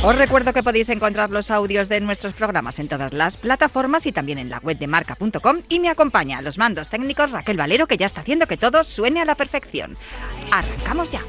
Os recuerdo que podéis encontrar los audios de nuestros programas en todas las plataformas y también en la web de marca.com y me acompaña a los mandos técnicos Raquel Valero que ya está haciendo que todo suene a la perfección. Arrancamos ya.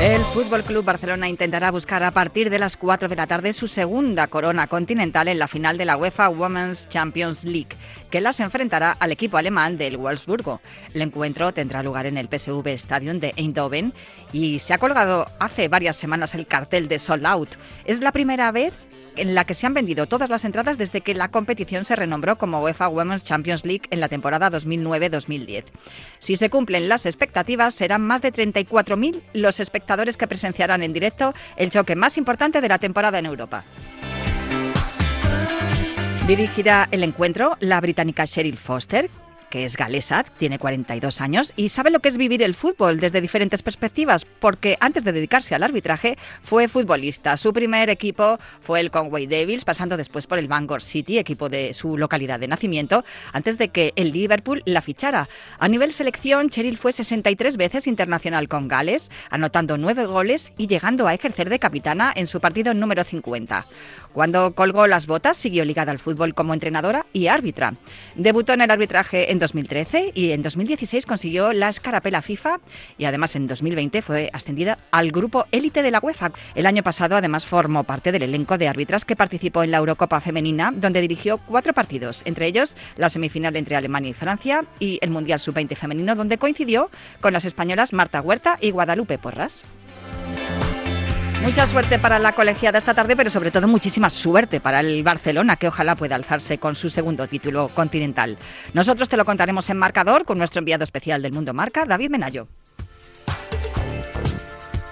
El Fútbol Club Barcelona intentará buscar a partir de las 4 de la tarde su segunda corona continental en la final de la UEFA Women's Champions League, que las enfrentará al equipo alemán del Wolfsburgo. El encuentro tendrá lugar en el PSV Stadium de Eindhoven y se ha colgado hace varias semanas el cartel de Sold Out. Es la primera vez en la que se han vendido todas las entradas desde que la competición se renombró como UEFA Women's Champions League en la temporada 2009-2010. Si se cumplen las expectativas, serán más de 34.000 los espectadores que presenciarán en directo el choque más importante de la temporada en Europa. Dirigirá el encuentro la británica Cheryl Foster, que es galesa, tiene 42 años y sabe lo que es vivir el fútbol desde diferentes perspectivas, porque antes de dedicarse al arbitraje fue futbolista. Su primer equipo fue el Conway Devils, pasando después por el Bangor City, equipo de su localidad de nacimiento, antes de que el Liverpool la fichara. A nivel selección, Cheryl fue 63 veces internacional con Gales, anotando 9 goles y llegando a ejercer de capitana en su partido número 50. Cuando colgó las botas, siguió ligada al fútbol como entrenadora y árbitra. Debutó en el arbitraje en 2013 y en 2016 consiguió la escarapela FIFA y además en 2020 fue ascendida al grupo élite de la UEFA. El año pasado además formó parte del elenco de árbitras que participó en la Eurocopa femenina donde dirigió cuatro partidos, entre ellos la semifinal entre Alemania y Francia y el Mundial Sub-20 femenino donde coincidió con las españolas Marta Huerta y Guadalupe Porras. Mucha suerte para la colegiada esta tarde, pero sobre todo muchísima suerte para el Barcelona, que ojalá pueda alzarse con su segundo título continental. Nosotros te lo contaremos en marcador con nuestro enviado especial del Mundo Marca, David Menayo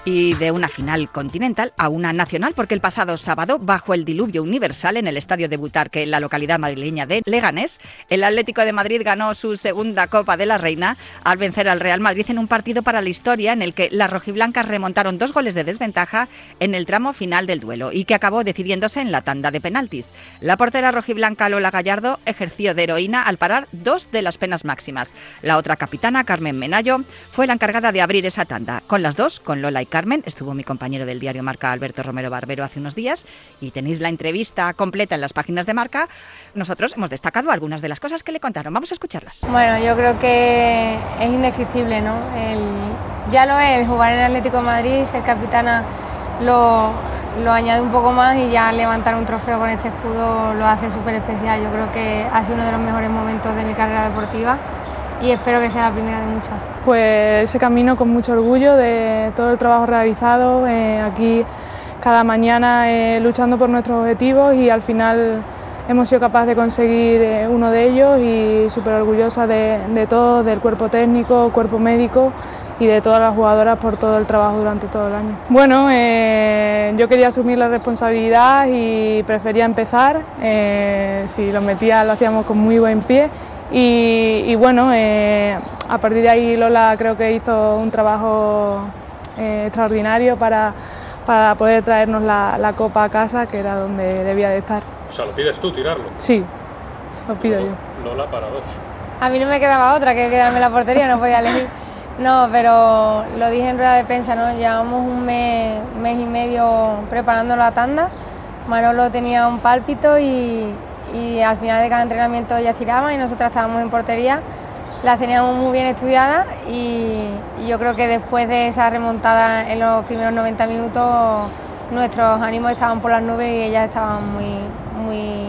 y de una final continental a una nacional, porque el pasado sábado, bajo el diluvio universal en el estadio de Butarque, en la localidad madrileña de Leganés, el Atlético de Madrid ganó su segunda Copa de la Reina al vencer al Real Madrid en un partido para la historia en el que las rojiblancas remontaron dos goles de desventaja en el tramo final del duelo y que acabó decidiéndose en la tanda de penaltis. La portera rojiblanca Lola Gallardo ejerció de heroína al parar dos de las penas máximas. La otra capitana, Carmen Menayo, fue la encargada de abrir esa tanda. Con las dos, con Lola y Carmen, estuvo mi compañero del diario Marca, Alberto Romero Barbero, hace unos días y tenéis la entrevista completa en las páginas de Marca. Nosotros hemos destacado algunas de las cosas que le contaron. Vamos a escucharlas. Bueno, yo creo que es indescriptible, ¿no? ya lo es, el jugar en Atlético de Madrid, ser capitana lo, lo añade un poco más y ya levantar un trofeo con este escudo lo hace súper especial. Yo creo que ha sido uno de los mejores momentos de mi carrera deportiva y espero que sea la primera de muchas. Pues ese camino con mucho orgullo de todo el trabajo realizado, eh, aquí cada mañana eh, luchando por nuestros objetivos y al final hemos sido capaces de conseguir eh, uno de ellos y súper orgullosa de, de todo, del cuerpo técnico, cuerpo médico y de todas las jugadoras por todo el trabajo durante todo el año. Bueno, yo quería asumir la responsabilidad y prefería empezar. si lo metía lo hacíamos con muy buen pie y, bueno, eh, a partir de ahí Lola creo que hizo un trabajo eh, extraordinario para, para, poder traernos la, la, copa a casa, que era donde debía de estar. O sea, ¿lo pides tú tirarlo? Sí, lo pido yo. Lola para dos. A mí no me quedaba otra que quedarme en la portería, no podía elegir. No, pero lo dije en rueda de prensa, ¿no? Llevamos un mes, mes y medio preparando la tanda. Manolo tenía un pálpito y, y al final de cada entrenamiento ya tiraban y nosotras estábamos en portería. Las teníamos muy bien estudiadas y, yo creo que después de esa remontada en los primeros 90 minutos nuestros ánimos estaban por las nubes y ellas estaban muy, muy,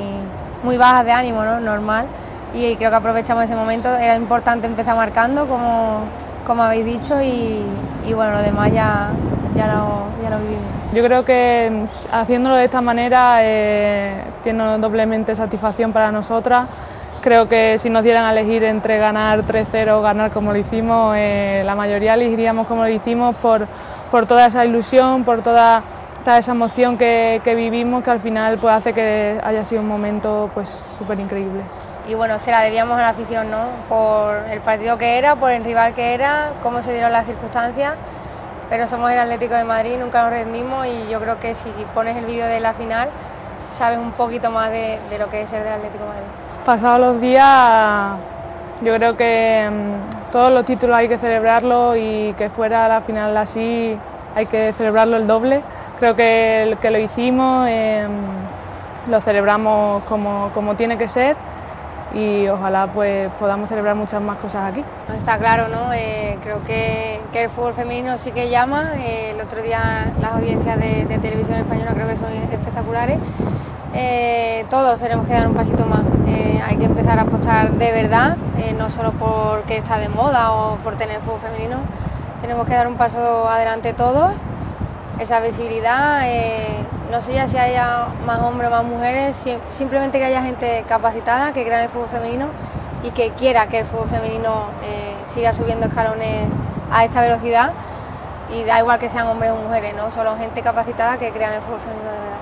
muy bajas de ánimo, ¿no? normal. Y creo que aprovechamos ese momento. Era importante empezar marcando como, como habéis dicho, y, bueno, lo demás ya, ya, lo, vivimos. Yo creo que mm, haciéndolo de esta manera eh, tiene doblemente satisfacción para nosotras. Creo que si nos dieran a elegir entre ganar 3-0 o ganar como lo hicimos, eh, la mayoría elegiríamos como lo hicimos por, por toda esa ilusión, por toda, esa emoción que, vivimos que al final pues, hace que haya sido un momento pues súper increíble y bueno, se la debíamos a la afición, ¿no? Por el partido que era, por el rival que era, cómo se dieron las circunstancias, pero somos el Atlético de Madrid, nunca nos rendimos y yo creo que si pones el vídeo de la final, sabes un poquito más de, lo que es ser del Atlético de Madrid. Pasados los días, yo creo que mm, todos los títulos hay que celebrarlos y que fuera la final así hay que celebrarlo el doble. Creo que, que lo hicimos, em, lo celebramos como, como tiene que ser y ojalá pues podamos celebrar muchas más cosas aquí. Está claro, ¿no? Eh, creo que, que, el fútbol femenino sí que llama. Eh, el otro día las audiencias de, televisión española creo que son espectaculares. Eh, todos tenemos que dar un pasito más. hay que empezar a apostar de verdad, no solo porque está de moda o por tener fútbol femenino. Tenemos que dar un paso adelante todos. Esa visibilidad no sé ya si haya más hombres o más mujeres, simplemente que haya gente capacitada que crea en el fútbol femenino y que quiera que el fútbol femenino eh, siga subiendo escalones a esta velocidad y da igual que sean hombres o mujeres, ¿no? Solo gente capacitada que crea en el fútbol femenino de verdad.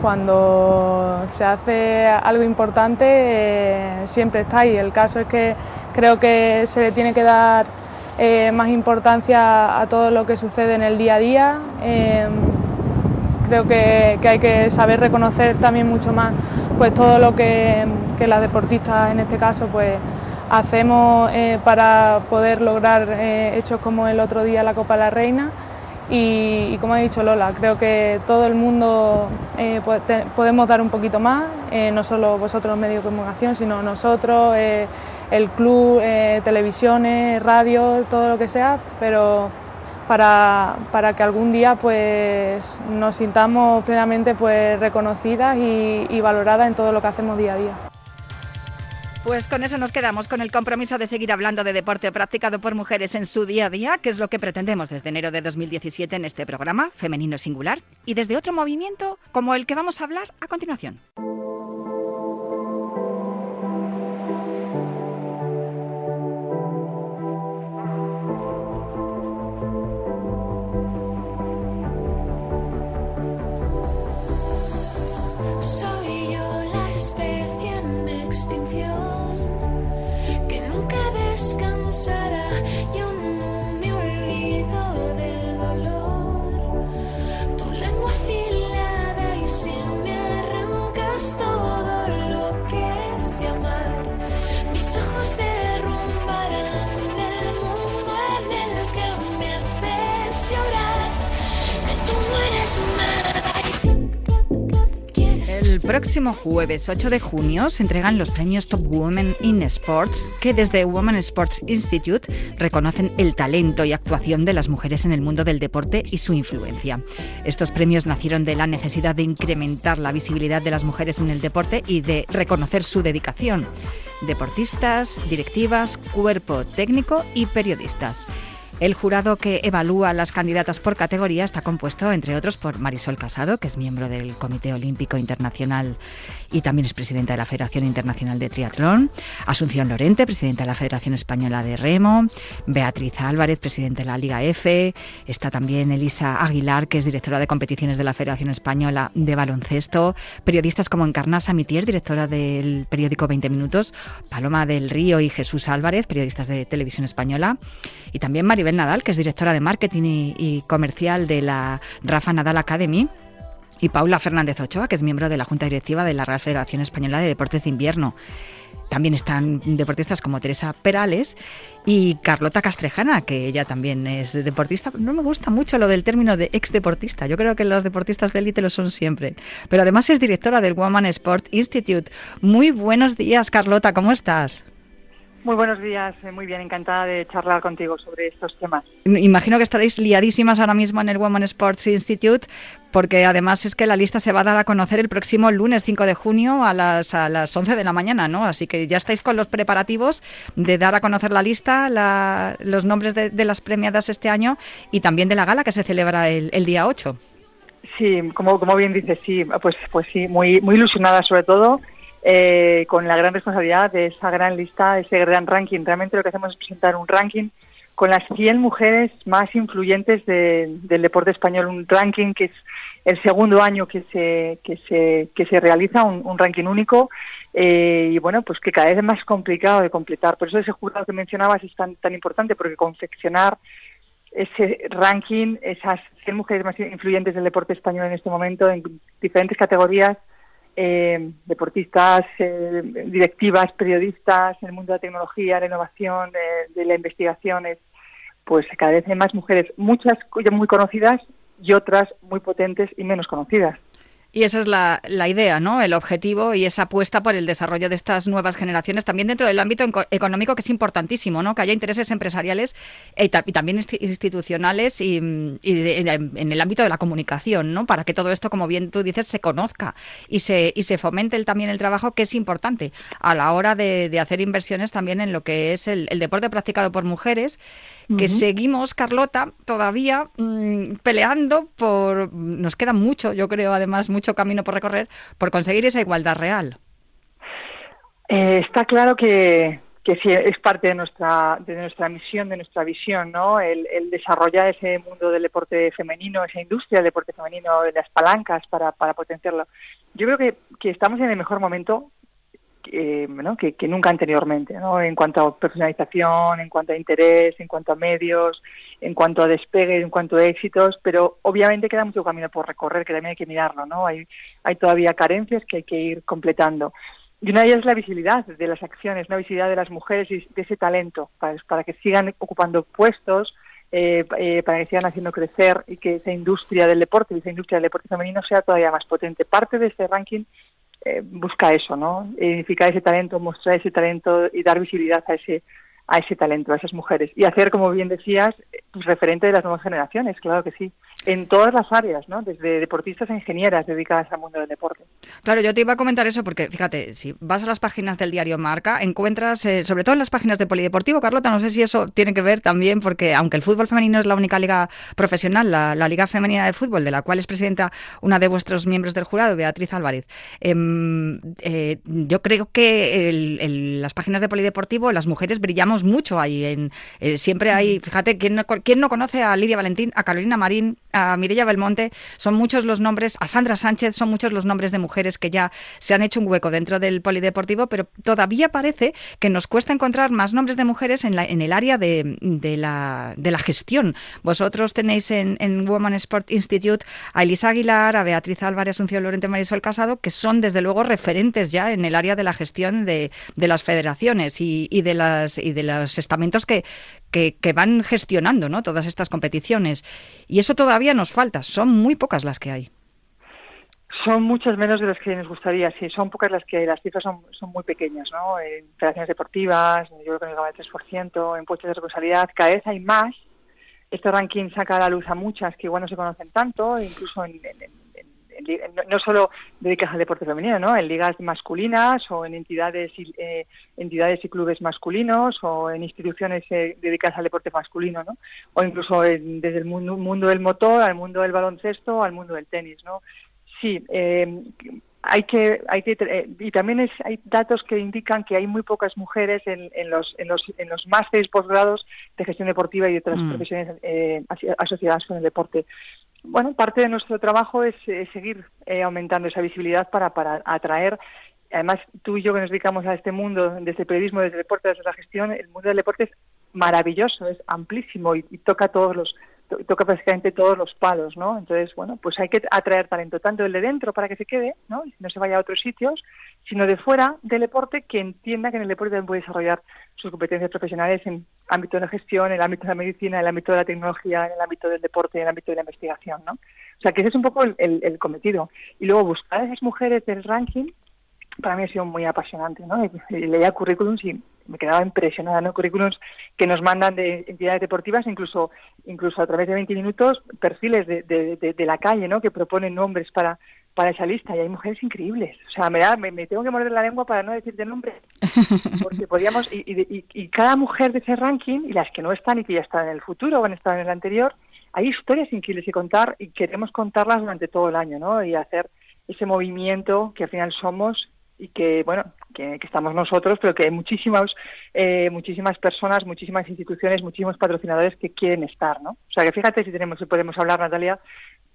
Cuando se hace algo importante eh, siempre está ahí. El caso es que creo que se le tiene que dar eh, más importancia a todo lo que sucede en el día a día creo que, hay que saber reconocer también mucho más pues todo lo que, las deportistas en este caso pues hacemos eh, para poder lograr eh, hechos como el otro día la Copa de la Reina. Y, como ha dicho Lola, creo que todo el mundo eh, podemos dar un poquito más, no solo vosotros los medios de comunicación, sino nosotros, el club, televisiones, radio, todo lo que sea, pero para, que algún día pues, nos sintamos plenamente pues, reconocidas y, y valoradas en todo lo que hacemos día a día. Pues con eso nos quedamos, con el compromiso de seguir hablando de deporte practicado por mujeres en su día a día, que es lo que pretendemos desde enero de 2017 en este programa, Femenino Singular, y desde otro movimiento como el que vamos a hablar a continuación. Próximo jueves 8 de junio se entregan los premios Top Women in Sports, que desde Women Sports Institute reconocen el talento y actuación de las mujeres en el mundo del deporte y su influencia. Estos premios nacieron de la necesidad de incrementar la visibilidad de las mujeres en el deporte y de reconocer su dedicación. Deportistas, directivas, cuerpo técnico y periodistas. El jurado que evalúa las candidatas por categoría está compuesto, entre otros, por Marisol Casado, que es miembro del Comité Olímpico Internacional y también es presidenta de la Federación Internacional de Triatlón, Asunción Lorente, presidenta de la Federación Española de Remo, Beatriz Álvarez, presidenta de la Liga F, está también Elisa Aguilar, que es directora de competiciones de la Federación Española de Baloncesto, periodistas como Encarnasa Mitier, directora del periódico 20 Minutos, Paloma del Río y Jesús Álvarez, periodistas de Televisión Española, y también Maribel Nadal, que es directora de marketing y, comercial de la Rafa Nadal Academy y Paula Fernández Ochoa, que es miembro de la Junta Directiva de la Real Federación Española de Deportes de Invierno. También están deportistas como Teresa Perales y Carlota Castrejana, que ella también es deportista. No me gusta mucho lo del término de ex deportista. Yo creo que los deportistas de élite lo son siempre. Pero además es directora del Woman Sport Institute. Muy buenos días, Carlota, ¿cómo estás? Muy buenos días, eh, muy bien, encantada de charlar contigo sobre estos temas. Imagino que estaréis liadísimas ahora mismo en el Women Sports Institute, porque además es que la lista se va a dar a conocer el próximo lunes 5 de junio a las, a las 11 de la mañana, ¿no? Así que ya estáis con los preparativos de dar a conocer la lista, los nombres de, las premiadas este año y también de la gala que se celebra el, el día 8. Sí, como, como bien dices, sí, pues, pues sí, muy, muy ilusionada sobre todo eh, con la gran responsabilidad de esa gran lista, ese gran ranking. Realmente lo que hacemos es presentar un ranking con las 100 mujeres más influyentes del deporte español, un ranking que es el segundo año que se, que se, que se realiza, un, ranking único, eh, y bueno, pues que cada vez es más complicado de completar. Por eso ese jurado que mencionabas es tan, tan importante, porque confeccionar ese ranking, esas 100 mujeres más influyentes del deporte español en este momento, en diferentes categorías, eh, deportistas, eh, directivas, periodistas, en el mundo de la tecnología, la innovación, de la investigación, pues cada vez hay más mujeres, muchas muy conocidas y otras muy potentes y menos conocidas. Y esa es la, la, idea, ¿no? El objetivo y esa apuesta por el desarrollo de estas nuevas generaciones, también dentro del ámbito económico, que es importantísimo, ¿no? Que haya intereses empresariales y, también institucionales y, en el ámbito de la comunicación, ¿no? Para que todo esto, como bien tú dices, se conozca y se, y se fomente también el trabajo, que es importante a la hora de, hacer inversiones también en lo que es el deporte practicado por mujeres que seguimos, Carlota, todavía mm, peleando por, nos queda mucho, yo creo, además, mucho camino por recorrer, por conseguir esa igualdad real. Eh, está claro que, que sí es parte de nuestra de nuestra misión, de nuestra visión, ¿no? El, desarrollar ese mundo del deporte femenino, esa industria del deporte femenino, de las palancas para, para potenciarlo. Yo creo que, que estamos en el mejor momento eh, que, nunca anteriormente, ¿no? en cuanto a profesionalización, en cuanto a interés, en cuanto a medios, en cuanto a despegue, en cuanto a éxitos, pero obviamente queda mucho camino por recorrer, que también hay que mirarlo, ¿no? Hay, hay todavía carencias que hay que ir completando. Y una de ellas es la visibilidad de las acciones, la visibilidad de las mujeres y de ese talento, para, para que sigan ocupando puestos, eh, eh, para que sigan haciendo crecer y que esa industria del deporte, esa industria del deporte femenino sea todavía más potente. Parte de este ranking eh, busca eso, ¿no? Identificar ese talento, mostrar ese talento y dar visibilidad a ese a ese talento, a esas mujeres. Y hacer, como bien decías, pues, referente de las nuevas generaciones, claro que sí. En todas las áreas, ¿no? Desde deportistas a ingenieras dedicadas al mundo del deporte. Claro, yo te iba a comentar eso porque, fíjate, si vas a las páginas del diario Marca, encuentras, eh, sobre todo en las páginas de Polideportivo, Carlota, no sé si eso tiene que ver también, porque aunque el fútbol femenino es la única liga profesional, la, Liga Femenina de Fútbol, de la cual es presidenta una de vuestros miembros del jurado, Beatriz Álvarez, em, eh, yo creo que en las páginas de Polideportivo las mujeres brillamos mucho ahí. En, eh, siempre hay, fíjate, ¿quién no, ¿quién no conoce a Lidia Valentín, a Carolina Marín, a Mirella Belmonte? Son muchos los nombres, a Sandra Sánchez, son muchos los nombres de mujeres que ya se han hecho un hueco dentro del polideportivo, pero todavía parece que nos cuesta encontrar más nombres de mujeres en, la, en el área de, de, la, de la gestión. Vosotros tenéis en, en Women Sport Institute a Elisa Aguilar, a Beatriz Álvarez, Asunción Lorente, Marisol Casado, que son desde luego referentes ya en el área de la gestión de, de las federaciones y, y de las y de los estamentos que, que, van gestionando ¿no? todas estas competiciones. Y eso todavía nos falta, son muy pocas las que hay. Son muchas menos de las que nos gustaría, sí, son pocas las que las cifras son, son muy pequeñas, ¿no? En federaciones deportivas, yo creo que no el 3%, en puestos de responsabilidad, cada vez hay más. Este ranking saca a la luz a muchas que igual no se conocen tanto, incluso en, no, solo dedicadas al deporte femenino, ¿no? En ligas masculinas o en entidades y, eh, entidades y clubes masculinos o en instituciones eh, dedicadas al deporte masculino, ¿no? O incluso desde el mundo, mundo, del motor al mundo del baloncesto al mundo del tenis, ¿no? Sí, eh, hay que, hay que y también es, hay datos que indican que hay muy pocas mujeres en, en los en los en los másteres posgrados de gestión deportiva y de otras mm. profesiones asociadas con el deporte bueno, parte de nuestro trabajo es, seguir eh, aumentando esa visibilidad para, para atraer. Además tú y yo que nos dedicamos a este mundo, desde el periodismo, desde el deporte, desde la gestión, el mundo del deporte es maravilloso, es amplísimo y toca todos los toca prácticamente todos los palos, ¿no? Entonces, bueno, pues hay que atraer talento, tanto el de dentro para que se quede, ¿no? Y no se vaya a otros sitios, sino de fuera del deporte que entienda que en el deporte también puede desarrollar sus competencias profesionales en ámbito de la gestión, en el ámbito de la medicina, en el ámbito de la tecnología, en el ámbito del deporte, en el ámbito de la investigación, ¿no? O sea, que ese es un poco el, el cometido. Y luego buscar a esas mujeres del ranking para mí ha sido muy apasionante, ¿no? Leía currículums y me quedaba impresionada, ¿no? Currículums que nos mandan de entidades deportivas, incluso incluso a través de 20 minutos, perfiles de, de, de, la calle, ¿no? Que proponen nombres para para esa lista y hay mujeres increíbles. O sea, me, da, me, tengo que morder la lengua para no decirte nombre. Porque podríamos, y, y, y, cada mujer de ese ranking, y las que no están y que ya están en el futuro o han estado en el anterior, hay historias increíbles que contar y queremos contarlas durante todo el año, ¿no? Y hacer ese movimiento que al final somos y que bueno que, estamos nosotros pero que hay muchísimas eh, muchísimas personas muchísimas instituciones muchísimos patrocinadores que quieren estar no o sea que fíjate si tenemos si podemos hablar Natalia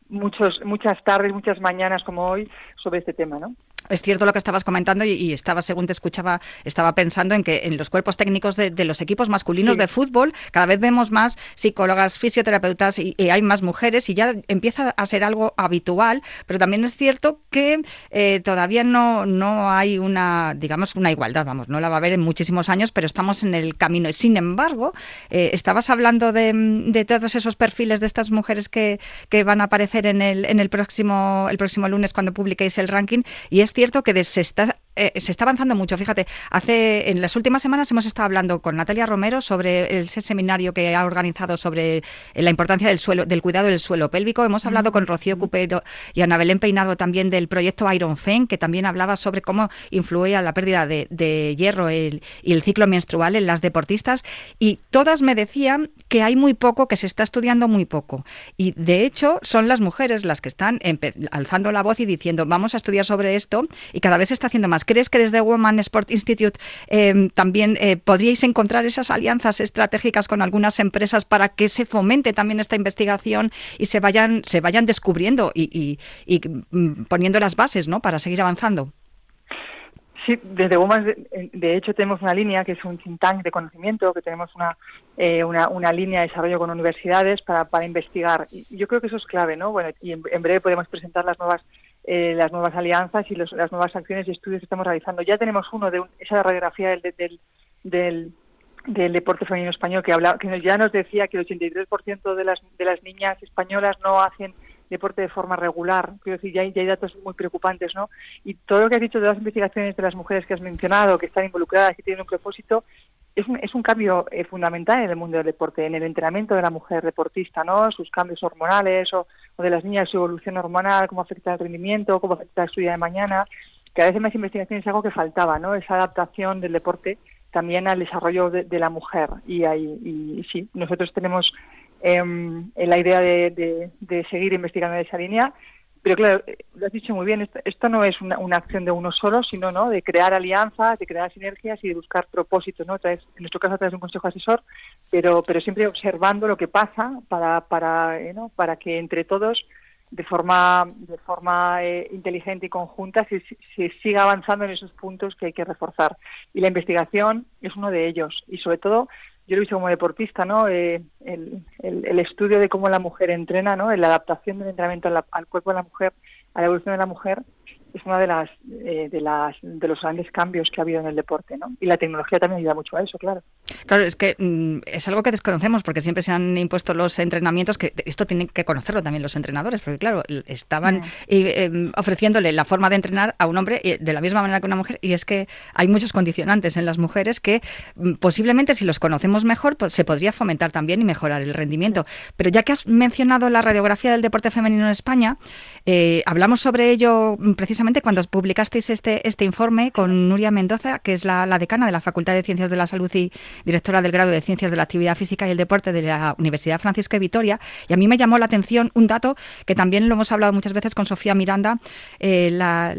muchos muchas tardes muchas mañanas como hoy sobre este tema no es cierto lo que estabas comentando y, estaba, según te escuchaba, estaba pensando en que en los cuerpos técnicos de, los equipos masculinos de fútbol cada vez vemos más psicólogas, fisioterapeutas y, hay más mujeres y ya empieza a ser algo habitual, pero también es cierto que eh, todavía no, no hay una, digamos, una igualdad, vamos, no la va a haber en muchísimos años, pero estamos en el camino. Sin embargo, eh, estabas hablando de, todos esos perfiles de estas mujeres que, que van a aparecer en el, en el próximo, el próximo lunes cuando publiquéis el ranking y es cierto que se está eh, se está avanzando mucho. Fíjate, hace en las últimas semanas hemos estado hablando con Natalia Romero sobre ese seminario que ha organizado sobre la importancia del suelo, del cuidado del suelo pélvico. Hemos hablado con Rocío Cupero y Ana Belén Peinado también del proyecto Iron Fen, que también hablaba sobre cómo influía la pérdida de, hierro y el ciclo menstrual en las deportistas. Y todas me decían que hay muy poco, que se está estudiando muy poco. Y de hecho son las mujeres las que están alzando la voz y diciendo vamos a estudiar sobre esto y cada vez se está haciendo más ¿Crees que desde Women Sport Institute em, también eh, podríais encontrar esas alianzas estratégicas con algunas empresas para que se fomente también esta investigación y se vayan, se vayan descubriendo y, mm, poniendo las bases ¿no? para seguir avanzando? Sí, desde Women, de, hecho, tenemos una línea que es un think tank de conocimiento, que tenemos una, eh, una, línea de desarrollo con universidades para, para investigar. Y yo creo que eso es clave, ¿no? Bueno, y en breve podemos presentar las nuevas eh, las nuevas alianzas y las nuevas acciones y estudios que estamos realizando. Ya tenemos uno de esa radiografía del, del, del, del, deporte femenino español que, habla, que ya nos decía que el 83% de las, de las niñas españolas no hacen deporte de forma regular. Quiero decir, ya hay, ya hay, datos muy preocupantes, ¿no? Y todo lo que has dicho de las investigaciones de las mujeres que has mencionado, que están involucradas, que tienen un propósito, es un, es un cambio eh, fundamental en el mundo del deporte, en el entrenamiento de la mujer deportista, ¿no? Sus cambios hormonales o, de las niñas, su evolución hormonal, cómo afecta el rendimiento, cómo afecta su vida de mañana. Que a veces más investigación es algo que faltaba, ¿no? Esa adaptación del deporte también al desarrollo de, la mujer. Y, ahí, y, sí, nosotros tenemos em, la idea de, de, de seguir investigando en esa línea pero claro, eh, lo has dicho muy bien, esto, no es una, acción de uno solo, sino ¿no? de crear alianzas, de crear sinergias y de buscar propósitos, ¿no? en nuestro caso a través de un consejo asesor, pero, pero siempre observando lo que pasa para, para, eh, para que entre todos de forma de forma eh, inteligente y conjunta se, se, siga avanzando en esos puntos que hay que reforzar y la investigación es uno de ellos y sobre todo yo lo he visto como deportista, ¿no? Eh, el, el, estudio de cómo la mujer entrena, ¿no? La adaptación del entrenamiento al cuerpo de la mujer, a la evolución de la mujer, es una de las, eh, de las de los grandes cambios que ha habido en el deporte, ¿no? Y la tecnología también ayuda mucho a eso, claro. Claro, es que mm, es algo que desconocemos porque siempre se han impuesto los entrenamientos que esto tienen que conocerlo también los entrenadores, porque claro, estaban em, ofreciéndole la forma de entrenar a un hombre eh, de la misma manera que una mujer y es que hay muchos condicionantes en las mujeres que mm, posiblemente si los conocemos mejor pues, se podría fomentar también y mejorar el rendimiento. Pero ya que has mencionado la radiografía del deporte femenino en España, eh, hablamos sobre ello mm, precisamente cuando publicasteis este, este informe con Nuria Mendoza, que es la, decana de la Facultad de Ciencias de la Salud y directora del grado de Ciencias de la Actividad Física y el Deporte de la Universidad Francisco de Vitoria, y a mí me llamó la atención un dato que también lo hemos hablado muchas veces con Sofía Miranda, eh, la,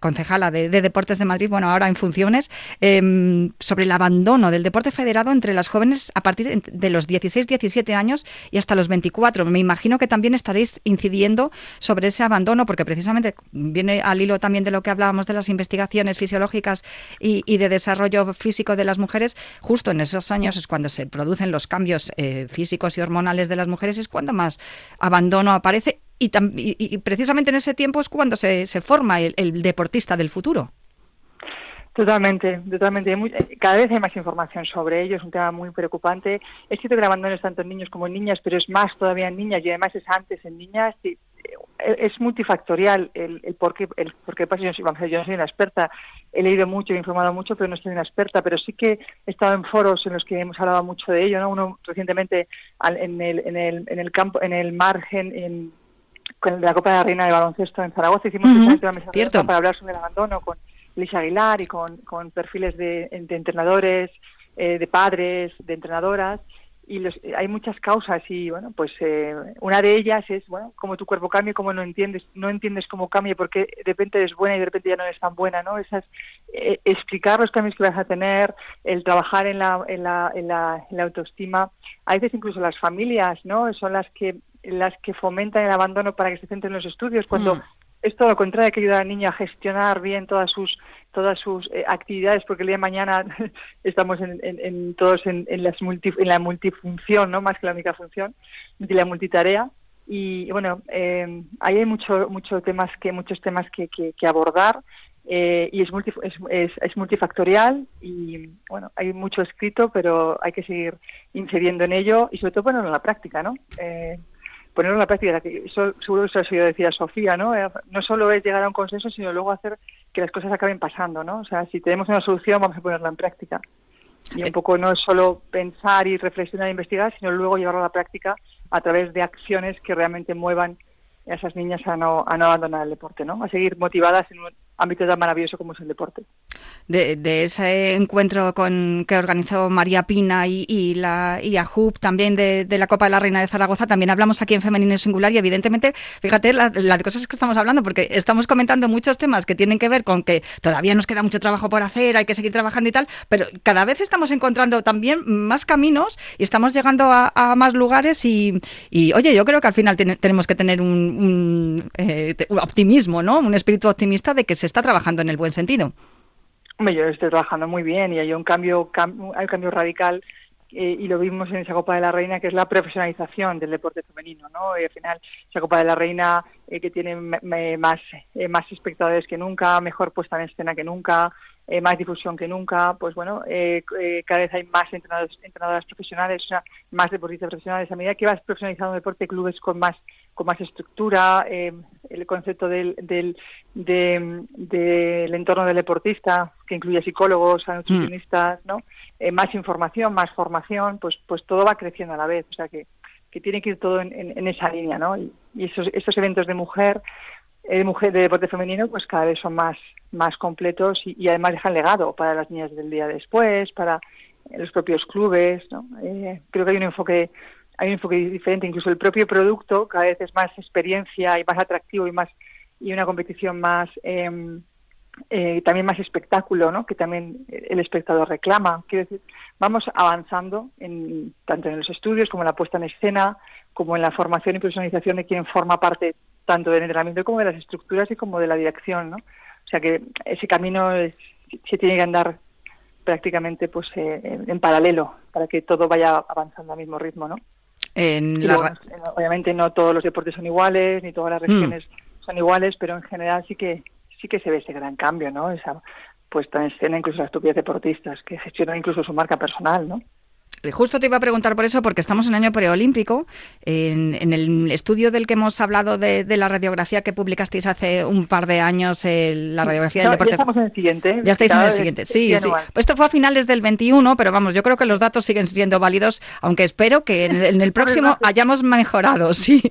concejala de, Deportes de Madrid, bueno, ahora en funciones, em, sobre el abandono del deporte federado entre las jóvenes a partir de los 16-17 años y hasta los 24. Me imagino que también estaréis incidiendo sobre ese abandono, porque precisamente viene al hilo también de lo que hablábamos de las investigaciones fisiológicas y, de desarrollo físico de las mujeres, justo en esos años es cuando se producen los cambios eh, físicos y hormonales de las mujeres, es cuando más abandono aparece y, precisamente en ese tiempo es cuando se, forma el, deportista del futuro. Totalmente, totalmente. cada vez hay más información sobre ello, es un tema muy preocupante. Es cierto que el abandono es tanto en niños como en niñas, pero es más todavía en niñas y además es antes en niñas es multifactorial el, el por qué, el por qué pasa. Yo, yo no soy una experta, he leído mucho, he informado mucho, pero no soy una experta, pero sí que he estado en foros en los que hemos hablado mucho de ello, ¿no? Uno recientemente en el, en el, en el campo, en el margen, en, con la Copa de la Reina de Baloncesto en Zaragoza, hicimos una mesa para hablar sobre el abandono con Lisa Aguilar y con, con perfiles de, de entrenadores, eh, de padres, de entrenadoras, y hay muchas causas y bueno pues eh, una de ellas es bueno cómo tu cuerpo cambia cómo no entiendes no entiendes cómo cambia porque de repente es buena y de repente ya no es tan buena no esas eh, explicar los cambios que vas a tener el trabajar en la, en la, en la, autoestima. A veces incluso las familias no son las que las que fomentan el abandono para que se centren en los estudios cuando mm. es todo lo contrario, que ayudar al niño a gestionar bien todas sus todas sus eh, actividades, porque el día de mañana estamos en, en, todos en, las multi, en la multifunción, no más que la única función, de la multitarea. Y bueno, eh, ahí hay mucho, mucho temas que, muchos temas que, que, abordar eh, y es, es, es, multifactorial y bueno, hay mucho escrito, pero hay que seguir incidiendo en ello y sobre todo ponerlo en la práctica, ¿no? Eh, ponerlo en la práctica, que eso seguro que eso decía Sofía, ¿no? Eh, no solo es llegar a un consenso, sino luego hacer que las cosas acaben pasando, ¿no? O sea, si tenemos una solución, vamos a ponerla en práctica. Y un eh. poco no es solo pensar y reflexionar e investigar, sino luego llevarlo a la práctica a través de acciones que realmente muevan a esas niñas a no, a no abandonar el deporte, ¿no? A seguir motivadas en un ámbito tan maravilloso como es el deporte. De, ese encuentro con que organizó María Pina y, la y también de, la Copa de la Reina de Zaragoza, también hablamos aquí en Femenino Singular y evidentemente, fíjate las la cosas que estamos hablando, porque estamos comentando muchos temas que tienen que ver con que todavía nos queda mucho trabajo por hacer, hay que seguir trabajando y tal, pero cada vez estamos encontrando también más caminos y estamos llegando a, más lugares y, oye, yo creo que al final tenemos que tener un, eh, un optimismo, ¿no? Un espíritu optimista de que se está trabajando en el buen sentido. Hombre, yo estoy trabajando muy bien y hay un cambio, hay un cambio radical eh, y lo vimos en esa Copa de la Reina, que es la profesionalización del deporte femenino, ¿no? Y al final, esa Copa de la Reina eh, que tiene más, eh, más espectadores que nunca, mejor puesta en escena que nunca, eh, más difusión que nunca, pues bueno, cada vez hay más entrenadores, entrenadoras profesionales, o sea, más deportistas profesionales. A medida que vas profesionalizando el deporte, clubes con más con más estructura, el concepto del, del, del entorno del deportista, que incluye psicólogos, nutricionistas, ¿no? más información, más formación, pues pues todo va creciendo a la vez, o sea que, que tiene que ir todo en, en, esa línea, ¿no? Y, y esos, esos eventos de mujer de mujer de deporte femenino pues cada vez son más más completos y, además dejan legado para las niñas del día después para los propios clubes ¿no? Eh, creo que hay un enfoque hay un enfoque diferente incluso el propio producto cada vez es más experiencia y más atractivo y más y una competición más em, eh, también más espectáculo ¿no? que también el espectador reclama quiero decir vamos avanzando en tanto en los estudios como en la puesta en escena como en la formación y personalización de quien forma parte tanto del entrenamiento como de las estructuras y como de la dirección, ¿no? O sea que ese camino se tiene que andar prácticamente pues eh, en, paralelo para que todo vaya avanzando al mismo ritmo, ¿no? Obviamente no todos los deportes son iguales ni todas las mm. regiones son iguales, pero en general sí que sí que se ve ese gran cambio, ¿no? Esa puesta en escena incluso las propias deportistas que gestionan incluso su marca personal, ¿no? Eh, justo te iba a preguntar por eso, porque estamos en año preolímpico. En, el estudio del que hemos hablado de, la radiografía que publicasteis hace un par de años, la radiografía del deporte. Ya estamos en el siguiente. Ya estáis en el siguiente, sí, sí. Esto fue a finales del 21, pero vamos, yo creo que los datos siguen siendo válidos, aunque espero que en el, próximo hayamos mejorado, sí.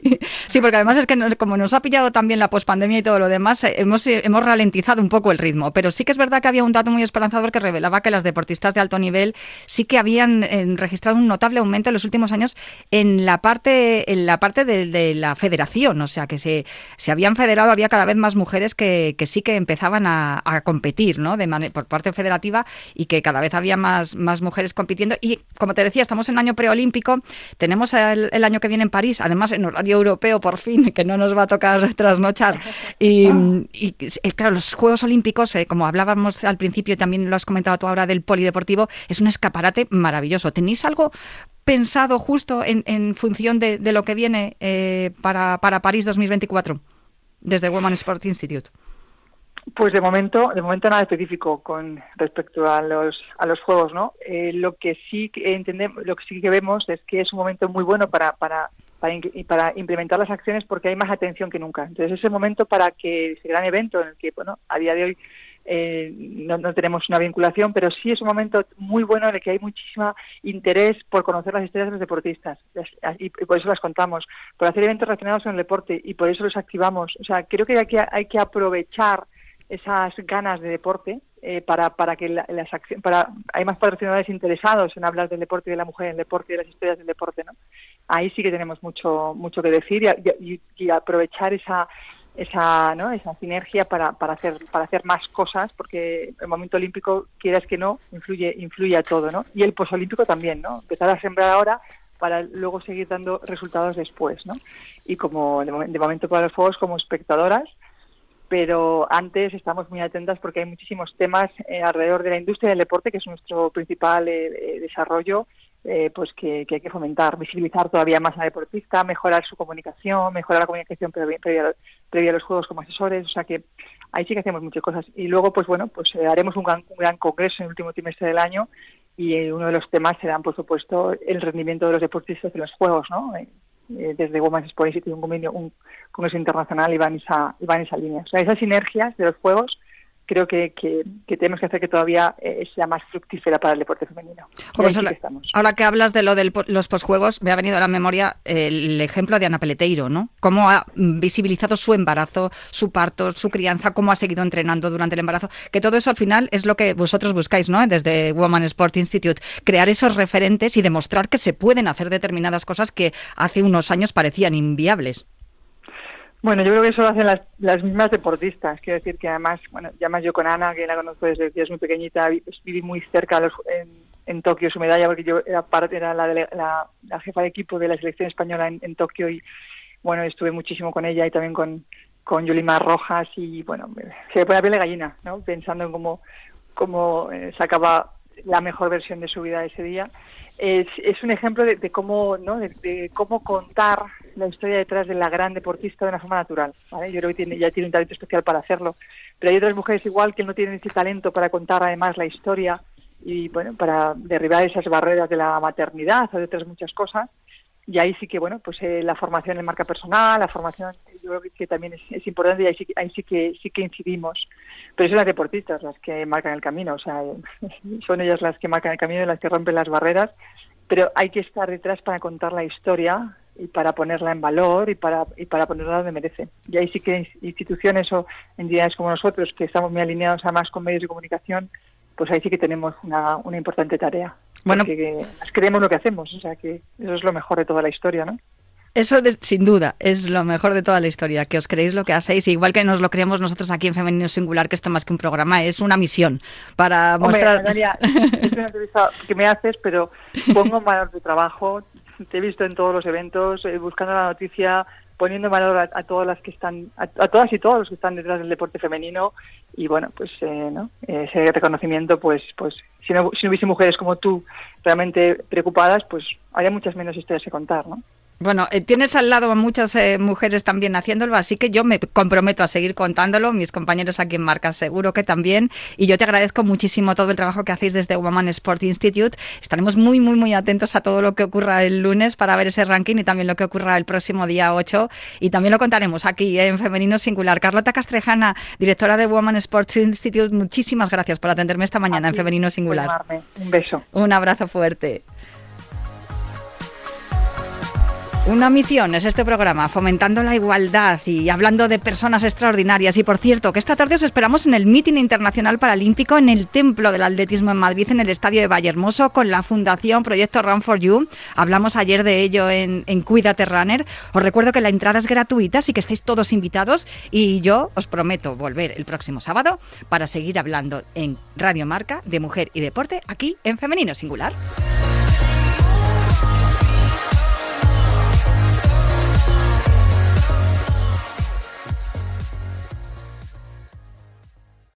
Sí, porque además es que como nos ha pillado también la pospandemia y todo lo demás, eh, hemos, eh, hemos ralentizado un poco el ritmo. Pero sí que es verdad que había un dato muy esperanzador que revelaba que las deportistas de alto nivel sí que habían registrado un notable aumento en los últimos años en la parte, en la parte de, la federación, o sea que se, se, habían federado, había cada vez más mujeres que, que sí que empezaban a, competir ¿no? de por parte federativa y que cada vez había más, más mujeres compitiendo. Y como te decía, estamos en año preolímpico, tenemos el, año que viene en París, además en horario europeo por fin, que no nos va a tocar trasnochar. Y, y eh, claro, los Juegos Olímpicos, eh, como hablábamos al principio y también lo has comentado tú ahora del polideportivo, es un escaparate maravilloso. ¿Tenéis algo pensado justo en, función de, lo que viene eh, para, para París 2024 desde Women Sport Institute? Pues de momento, de momento nada específico con respecto a los a los juegos, ¿no? Eh, lo que sí entendemos, lo que sí que vemos es que es un momento muy bueno para implementar las acciones porque hay más atención que nunca. Entonces, ese momento para que ese gran evento en el que, bueno, a día de hoy eh, no, tenemos una vinculación, pero sí es un momento muy bueno en el que hay muchísimo interés por conocer las historias de los deportistas y, por eso las contamos, por hacer eventos relacionados con el deporte y por eso los activamos. O sea, creo que hay que, hay que aprovechar esas ganas de deporte eh, para, para que las para hay más patrocinadores interesados en hablar del deporte y de la mujer en el deporte y de las historias del deporte, ¿no? Ahí sí que tenemos mucho mucho que decir y, y aprovechar esa esa no esa sinergia para, para hacer para hacer más cosas porque el momento olímpico quieras que no influye influye a todo no y el posolímpico también no empezar a sembrar ahora para luego seguir dando resultados después no y como de, momento para los juegos como espectadoras pero antes estamos muy atentas porque hay muchísimos temas eh, alrededor de la industria del deporte que es nuestro principal eh, eh, desarrollo eh, pues que, hay que fomentar, visibilizar todavía más a la deportista, mejorar su comunicación, mejorar la comunicación previa, a los juegos como asesores, o sea que ahí sí que hacemos muchas cosas. Y luego, pues bueno, pues eh, haremos un gran, gran, congreso en el último trimestre del año y eh, uno de los temas será, por supuesto, el rendimiento de los deportistas en los juegos, ¿no? desde Women's Sport Institute, un convenio, un congreso internacional y van esa, y van esa línea. O sea, esas sinergias de los juegos creo que, que, tenemos que hacer que todavía eh, sea más fructífera para el deporte femenino. ahora, que hablas de lo de los posjuegos, me ha venido a la memoria el ejemplo de Ana Peleteiro, ¿no? Cómo ha visibilizado su embarazo, su parto, su crianza, cómo ha seguido entrenando durante el embarazo, que todo eso al final es lo que vosotros buscáis, ¿no? Desde Woman Sport Institute, crear esos referentes y demostrar que se pueden hacer determinadas cosas que hace unos años parecían inviables. Bueno, yo creo que eso lo hacen las, las mismas deportistas. Quiero decir que además, bueno, ya más yo con Ana, que la conozco desde que es muy pequeñita, pues, viví muy cerca en, en, Tokio su medalla, porque yo era, parte, era la, la, la, jefa de equipo de la selección española en, Tokio y, bueno, estuve muchísimo con ella y también con, con Yulimar Rojas y, bueno, se me pone la piel de gallina, ¿no? Pensando en cómo, cómo eh, sacaba la mejor versión de su vida ese día. Es, un ejemplo de, de cómo, ¿no? de cómo contar la historia detrás de la gran deportista de una forma natural. Yo creo que tiene, ya tiene un talento especial para hacerlo. Pero hay otras mujeres igual que no tienen ese talento para contar además la historia y bueno, para derribar esas barreras de la maternidad o de otras muchas cosas. Y ahí sí que, bueno, pues eh, la formación en marca personal, la formación, yo creo que también es, importante y ahí, sí, ahí sí que sí que incidimos. Pero son las deportistas las que marcan el camino, o sea, son ellas las que marcan el camino y las que rompen las barreras. Pero hay que estar detrás para contar la historia y para ponerla en valor y para, y para ponerla donde merece. Y ahí sí que instituciones o entidades como nosotros, que estamos muy alineados además con medios de comunicación, pues ahí sí que tenemos una, una importante tarea. Bueno, porque creemos lo que hacemos, o sea que eso es lo mejor de toda la historia, ¿no? Eso sin duda es lo mejor de toda la historia, que os creéis lo que hacéis, igual que nos lo creemos nosotros aquí en Femenino Singular, que esto más que un programa es una misión para mostrar... es una entrevista que me haces, pero pongo valor tu trabajo, te he visto en todos los eventos, eh, buscando la noticia, poniendo valor a, todas las que están, a, todas y todos los que están detrás del deporte femenino y bueno, pues eh, ¿no? ese reconocimiento, pues, pues si no, si no hubiese mujeres como tú realmente preocupadas, pues habría muchas menos historias que contar, ¿no? Bueno, eh, tienes al lado a muchas eh, mujeres también haciéndolo, así que yo me comprometo a seguir contándolo, mis compañeros aquí en Marca seguro que también, y yo te agradezco muchísimo todo el trabajo que hacéis desde Woman Sport Institute. Estaremos muy, muy, muy atentos a todo lo que ocurra el lunes para ver ese ranking y también lo que ocurra el próximo día 8, y también lo contaremos aquí en Femenino Singular. Carlota Castrejana, directora de Woman Sports Institute, muchísimas gracias por atenderme esta mañana en Femenino Singular. Un beso. Un abrazo fuerte. Una misión es este programa, fomentando la igualdad y hablando de personas extraordinarias. Y por cierto, que esta tarde os esperamos en el Meeting Internacional Paralímpico en el Templo del Atletismo en Madrid, en el Estadio de Vallehermoso, con la Fundación Proyecto Run for You. Hablamos ayer de ello en, en Cuídate Runner. Os recuerdo que la entrada es gratuita, así que estáis todos invitados. Y yo os prometo volver el próximo sábado para seguir hablando en Radio Marca de Mujer y Deporte aquí en Femenino Singular.